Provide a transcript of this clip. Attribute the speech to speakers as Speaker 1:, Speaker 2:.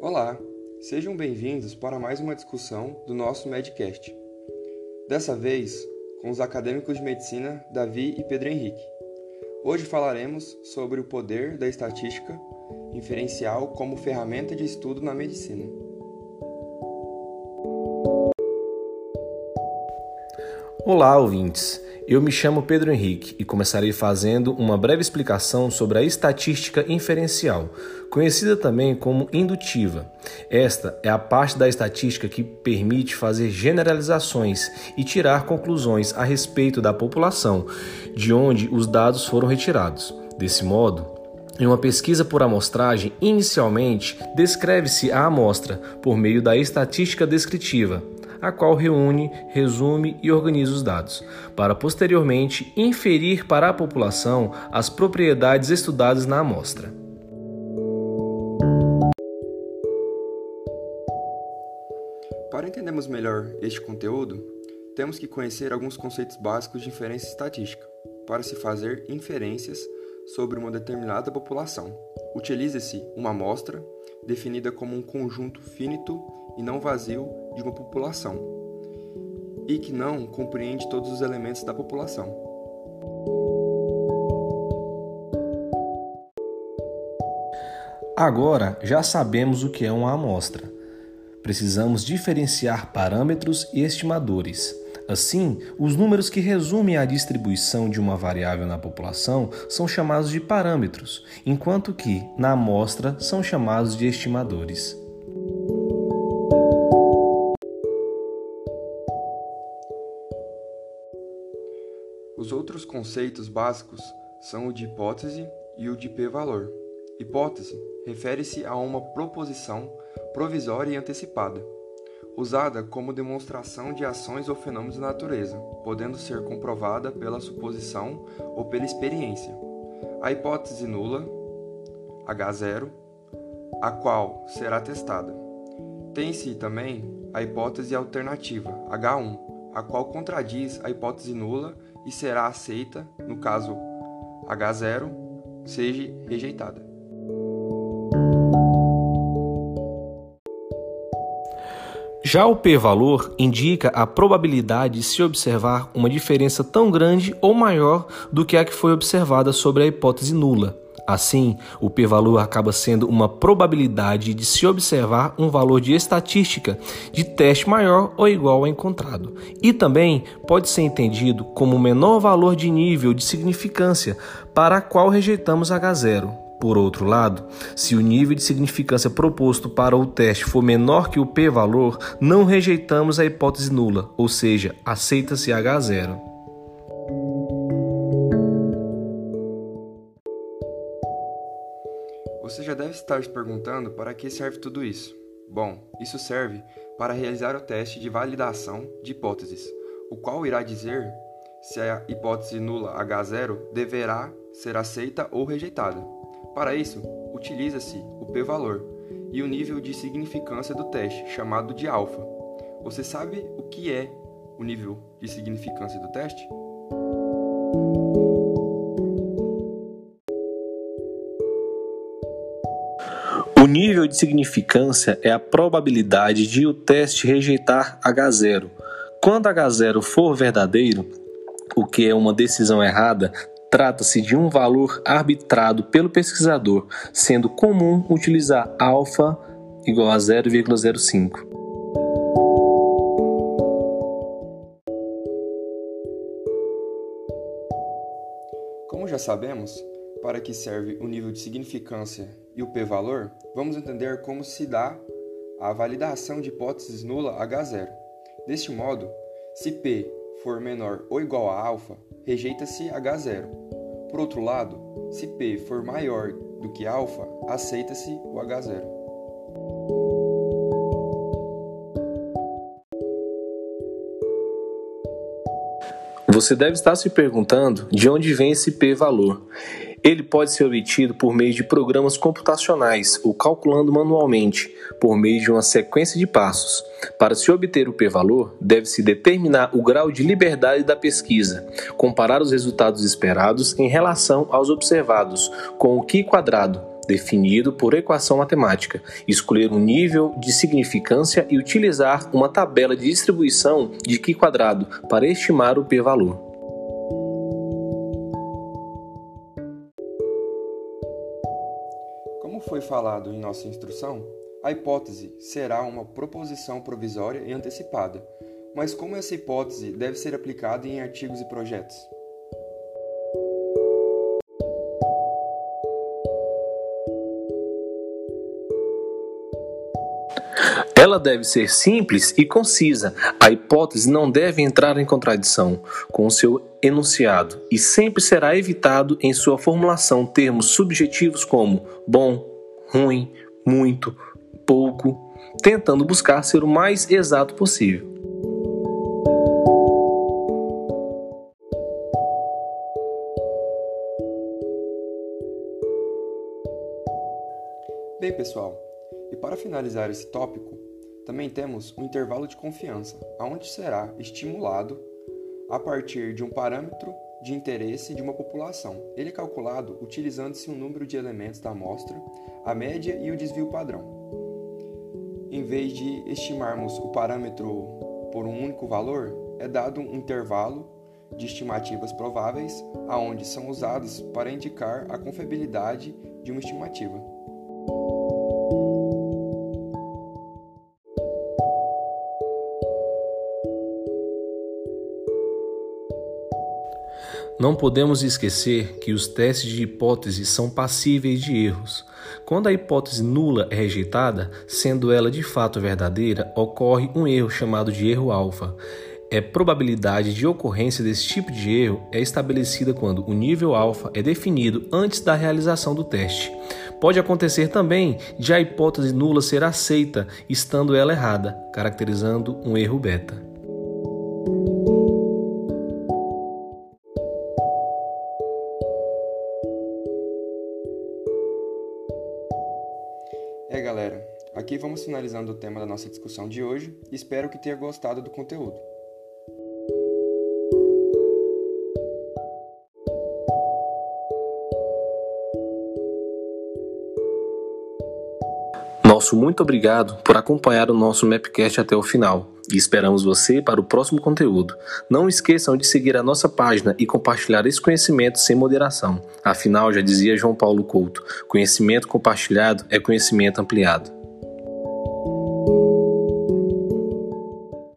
Speaker 1: Olá, sejam bem-vindos para mais uma discussão do nosso Medcast. Dessa vez, com os acadêmicos de medicina Davi e Pedro Henrique. Hoje falaremos sobre o poder da estatística inferencial como ferramenta de estudo na medicina.
Speaker 2: Olá, ouvintes. Eu me chamo Pedro Henrique e começarei fazendo uma breve explicação sobre a estatística inferencial, conhecida também como indutiva. Esta é a parte da estatística que permite fazer generalizações e tirar conclusões a respeito da população, de onde os dados foram retirados. Desse modo, em uma pesquisa por amostragem, inicialmente descreve-se a amostra por meio da estatística descritiva a qual reúne, resume e organiza os dados, para posteriormente inferir para a população as propriedades estudadas na amostra.
Speaker 1: Para entendermos melhor este conteúdo, temos que conhecer alguns conceitos básicos de inferência estatística, para se fazer inferências sobre uma determinada população. Utiliza-se uma amostra, definida como um conjunto finito e não vazio de uma população, e que não compreende todos os elementos da população.
Speaker 2: Agora já sabemos o que é uma amostra. Precisamos diferenciar parâmetros e estimadores. Assim, os números que resumem a distribuição de uma variável na população são chamados de parâmetros, enquanto que, na amostra, são chamados de estimadores.
Speaker 1: Os outros conceitos básicos são o de hipótese e o de p-valor. Hipótese refere-se a uma proposição provisória e antecipada, usada como demonstração de ações ou fenômenos da natureza, podendo ser comprovada pela suposição ou pela experiência. A hipótese nula, H0, a qual será testada. Tem-se também a hipótese alternativa, H1, a qual contradiz a hipótese nula e será aceita, no caso H0, seja rejeitada.
Speaker 2: Já o p-valor indica a probabilidade de se observar uma diferença tão grande ou maior do que a que foi observada sobre a hipótese nula. Assim, o p-valor acaba sendo uma probabilidade de se observar um valor de estatística de teste maior ou igual ao encontrado. E também pode ser entendido como o menor valor de nível de significância para a qual rejeitamos H0. Por outro lado, se o nível de significância proposto para o teste for menor que o p-valor, não rejeitamos a hipótese nula, ou seja, aceita-se H0.
Speaker 1: Você já deve estar se perguntando para que serve tudo isso. Bom, isso serve para realizar o teste de validação de hipóteses, o qual irá dizer se a hipótese nula H0 deverá ser aceita ou rejeitada. Para isso, utiliza-se o p-valor e o nível de significância do teste, chamado de alfa. Você sabe o que é o nível de significância do teste?
Speaker 2: O nível de significância é a probabilidade de o teste rejeitar H0. Quando H0 for verdadeiro, o que é uma decisão errada, trata-se de um valor arbitrado pelo pesquisador, sendo comum utilizar alfa igual a 0,05.
Speaker 1: Como já sabemos, para que serve o nível de significância e o p-valor, vamos entender como se dá a validação de hipóteses nula H0. Deste modo, se p for menor ou igual a alfa, rejeita-se H0. Por outro lado, se p for maior do que alfa, aceita-se o H0.
Speaker 2: Você deve estar se perguntando de onde vem esse p-valor. Ele pode ser obtido por meio de programas computacionais ou calculando manualmente, por meio de uma sequência de passos. Para se obter o p-valor, deve-se determinar o grau de liberdade da pesquisa, comparar os resultados esperados em relação aos observados com o Q quadrado, definido por equação matemática, escolher um nível de significância e utilizar uma tabela de distribuição de Q quadrado para estimar o p-valor.
Speaker 1: Foi falado em nossa instrução, a hipótese será uma proposição provisória e antecipada, mas como essa hipótese deve ser aplicada em artigos e projetos?
Speaker 2: Ela deve ser simples e concisa. A hipótese não deve entrar em contradição com o seu enunciado e sempre será evitado em sua formulação termos subjetivos como bom, ruim, muito, pouco, tentando buscar ser o mais exato possível.
Speaker 1: Bem, pessoal, e para finalizar esse tópico, também temos o um intervalo de confiança, aonde será estimulado a partir de um parâmetro de interesse de uma população. Ele é calculado utilizando-se um número de elementos da amostra, a média e o desvio padrão. Em vez de estimarmos o parâmetro por um único valor, é dado um intervalo de estimativas prováveis, aonde são usados para indicar a confiabilidade de uma estimativa.
Speaker 2: Não podemos esquecer que os testes de hipótese são passíveis de erros. Quando a hipótese nula é rejeitada, sendo ela de fato verdadeira, ocorre um erro chamado de erro alfa. A probabilidade de ocorrência desse tipo de erro é estabelecida quando o nível alfa é definido antes da realização do teste. Pode acontecer também de a hipótese nula ser aceita, estando ela errada, caracterizando um erro beta.
Speaker 1: Aqui vamos finalizando o tema da nossa discussão de hoje. Espero que tenha gostado do conteúdo.
Speaker 2: Nosso muito obrigado por acompanhar o nosso Mapcast até o final e esperamos você para o próximo conteúdo. Não esqueçam de seguir a nossa página e compartilhar esse conhecimento sem moderação. Afinal, já dizia João Paulo Couto: conhecimento compartilhado é conhecimento ampliado.